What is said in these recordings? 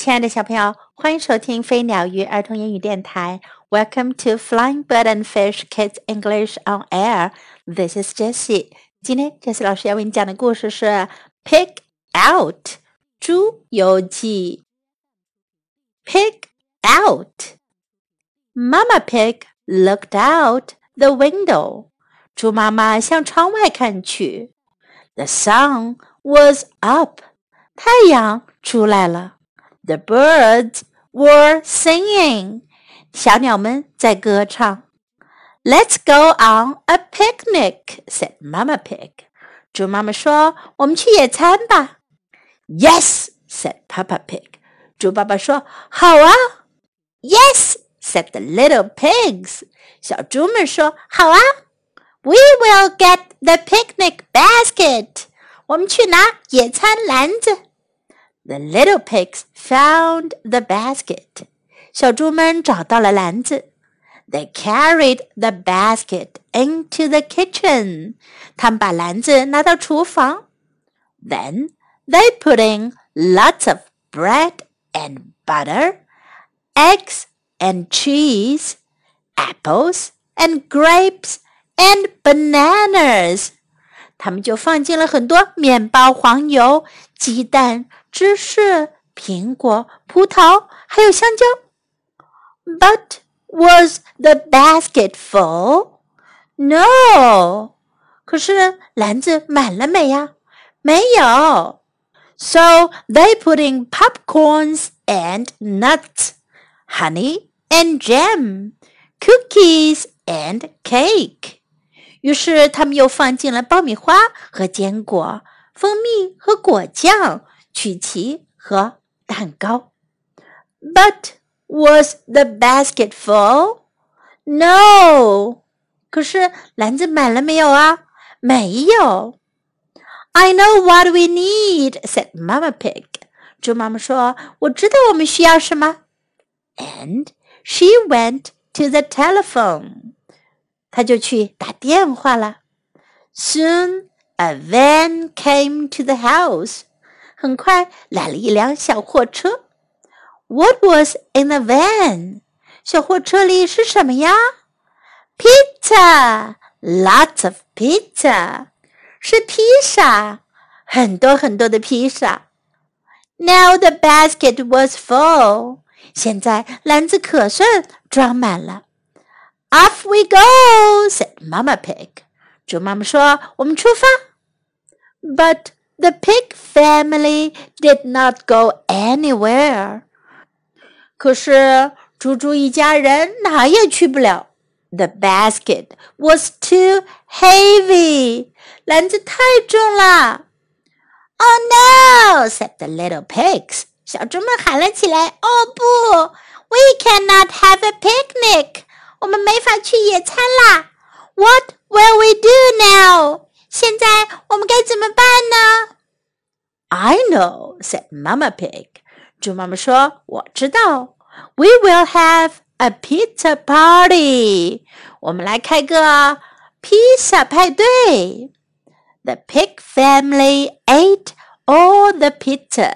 亲爱的小朋友，欢迎收听飞鸟鱼儿童英语电台。Welcome to Flying Bird and Fish Kids English on Air. This is Jessie. 今天 Jessie 老师要为你讲的故事是《Pig Out》猪游记。Pig out. Mama Pig looked out the window. 猪妈妈向窗外看去。The sun was up. 太阳出来了。 the birds were singing. 小鸟们在歌唱。Let's go on a picnic," said Mama Pig. 猪妈妈说：“我们去野餐吧。” Yes, said Papa Pig. 猪爸爸说：“好啊。” Yes, said the little pigs. 小猪们说：“好啊。” We will get the picnic basket. 我们去拿野餐篮子。 the little pigs found the basket. 小猪们找到了篮子。They carried the basket into the kitchen. 他们把篮子拿到厨房。Then they put in lots of bread and butter, eggs and cheese, apples and grapes and bananas. 他们就放进了很多面包、黄油、鸡蛋、 芝士、苹果、葡萄，还有香蕉。But was the basket full? No. 可是篮子满了没呀？没有。So they put in popcorns and nuts, honey and jam, cookies and cake. 于是他们又放进了爆米花和坚果、蜂蜜和果酱。 曲奇和蛋糕。But was the basket full? No. 可是篮子满了没有啊？没有。I know what we need," said Mama Pig. 猪妈妈说：“我知道我们需要什么。” And she went to the telephone. 她就去打电话了。Soon a van came to the house. 很快来了一辆小货车。What was in the van？小货车里是什么呀？Pizza，lots of pizza，是披萨，很多很多的披萨。Now the basket was full，现在篮子可算装满了。Off we go，said Mama Pig。猪妈妈说：“我们出发。” But the pig family did not go anywhere. 可是猪猪一家人哪也去不了。The basket was too heavy. 篮子太重了。Oh no! said the little pigs. 小猪们喊了起来：“哦不，We cannot have a picnic. 我们没法去野餐啦。What will we do now?” 现在我们该怎么办呢？I know," said Mama Pig. 猪妈妈说：“我知道。We will have a pizza party. 我们来开个披萨派对。The pig family ate all the pizza.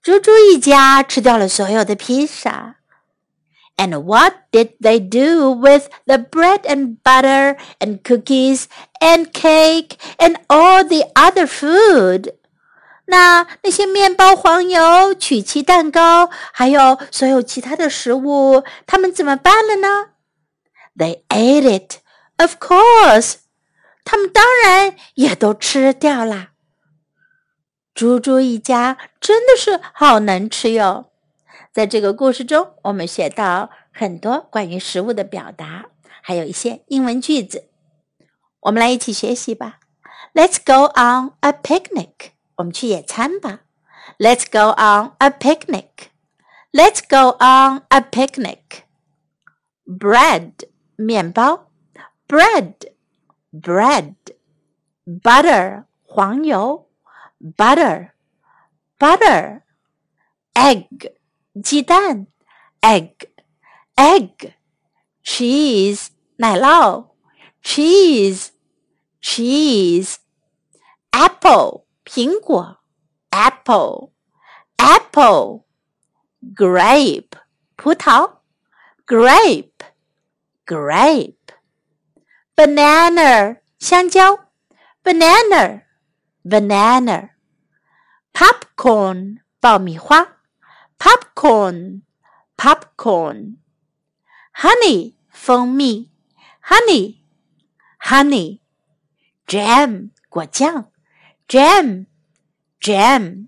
猪猪一家吃掉了所有的披萨。and what did they do with the bread and butter and cookies and cake and all the other food? 那那些面包、黄油、曲奇蛋糕，还有所有其他的食物，他们怎么办了呢？They ate it, of course. 他们当然也都吃掉了。猪猪一家真的是好能吃哟。 在这个故事中，我们学到很多关于食物的表达，还有一些英文句子。我们来一起学习吧。Let's go on a picnic。我们去野餐吧。Let's go on a picnic。Let's go on a picnic。Bread 面包，bread bread。Butter 黄油，butter butter。Egg 鸡蛋，egg egg cheese 奶酪，cheese cheese apple 苹果，apple apple grape 葡萄，grape grape banana 香蕉，banana banana popcorn 爆米花 ，popcorn popcorn honey 蜂蜜，honey honey jam 果酱，jam jam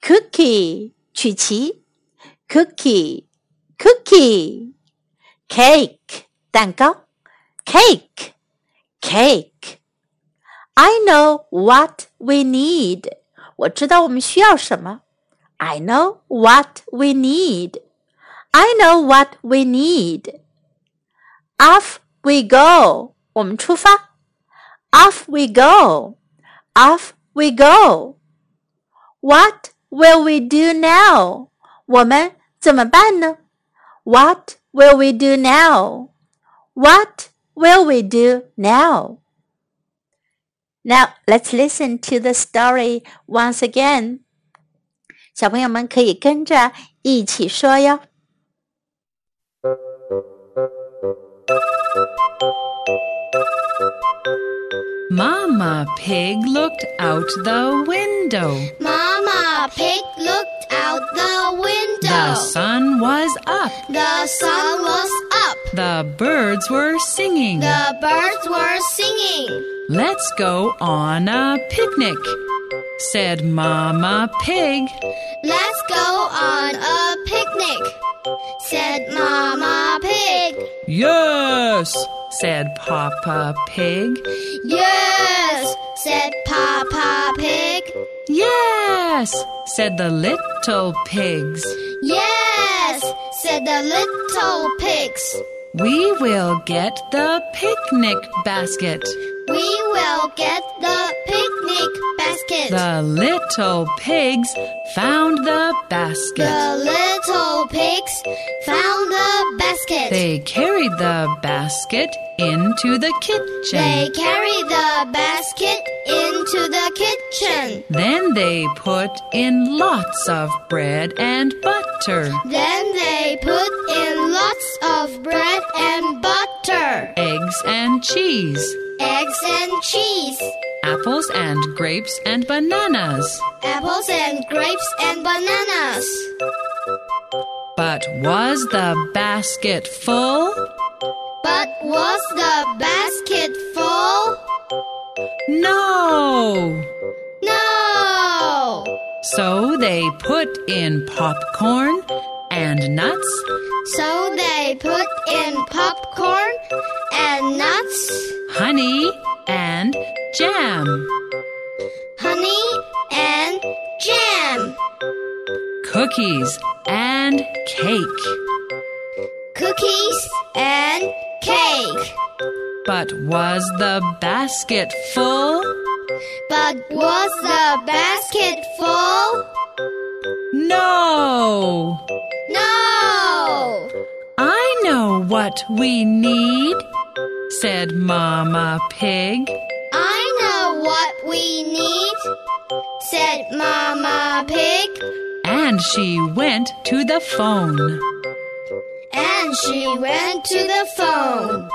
cookie 曲奇，cookie cookie cake 蛋糕，cake cake I know what we need 我知道我们需要什么。 I know what we need. I know what we need. Off we go. 我们出发。Off we go. Off we go. What will we do now? 我们怎么办呢？What will we do now? What will we do now? Now let's listen to the story once again. 小朋友们可以跟着一起说哟。Mama Pig looked out the window. Mama Pig looked out the window. The sun was up. The sun was up. The birds were singing. The birds were singing. Let's go on a picnic, said Mama Pig. Let's go on a picnic, said Mama Pig. Yes, said Papa Pig. Yes, said Papa Pig. Yes, said the little pigs. Yes, said the little pigs. We will get the picnic basket. We will get the picnic basket. The little pigs found the basket. The little pigs found the basket. They carried the basket into the kitchen. They carried the basket into the kitchen. Then they put in lots of bread and butter, Then they put in lots of bread and butter, eggs and cheese, eggs and cheese, apples and grapes and bananas. apples and grapes and bananas. But was the basket full? But was the basket full? No! No! So they put in popcorn and nuts, So they put in cookies and cake. cookies, and cake. But was the basket full? But was the basket full? No! No! I know what we need, said Mama Pig. I know what we need, said Mama Pig. And she went to the phone. And she went to the phone.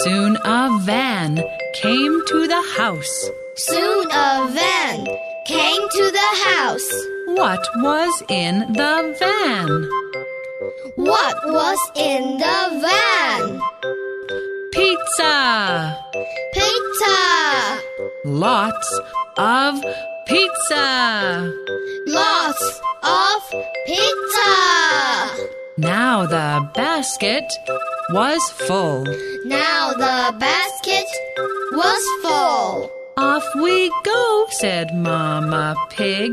Soon a van came to the house. Soon a van came to the house. What was in the van? What was in the van? Pizza! Pizza! Lots of pizza! Lots of pizza! Now the basket was full. Now the basket was full. Off we go, said Mama Pig.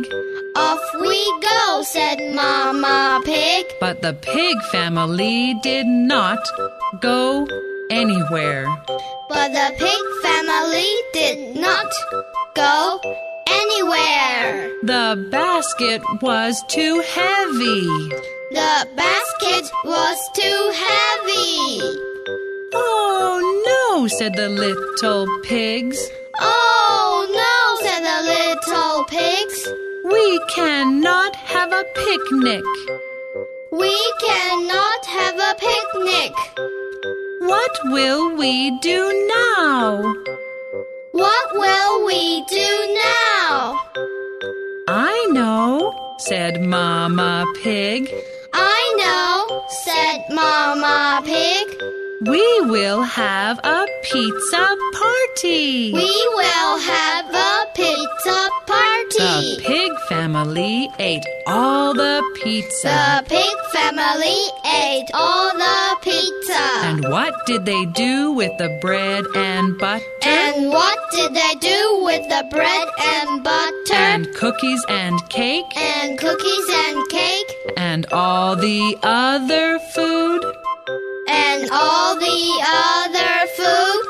Off we go, said Mama Pig. But the pig family did not go anywhere. But the pig family did not go anywhere. The basket was too heavy. The basket was too heavy. Oh no, said the little pigs. Oh no, said the little pigs. We cannot have a picnic. We cannot have a picnic. What will we do now? What will we do said Mama Pig. I know, said Mama Pig. We will have a pizza party. We will have a pizza party. The pig family ate all the pizza. The pig family ate all the pizza. And what did they do with the bread and butter? And what did they do with the bread and butter? And cookies and cake? And cookies and cake? And all the other food? and all the other food?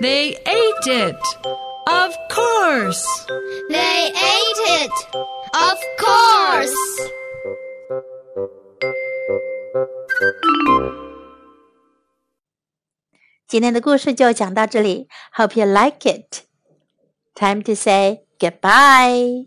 They ate it. Of course. They ate it. Of course. Hope you like it. Time to say goodbye.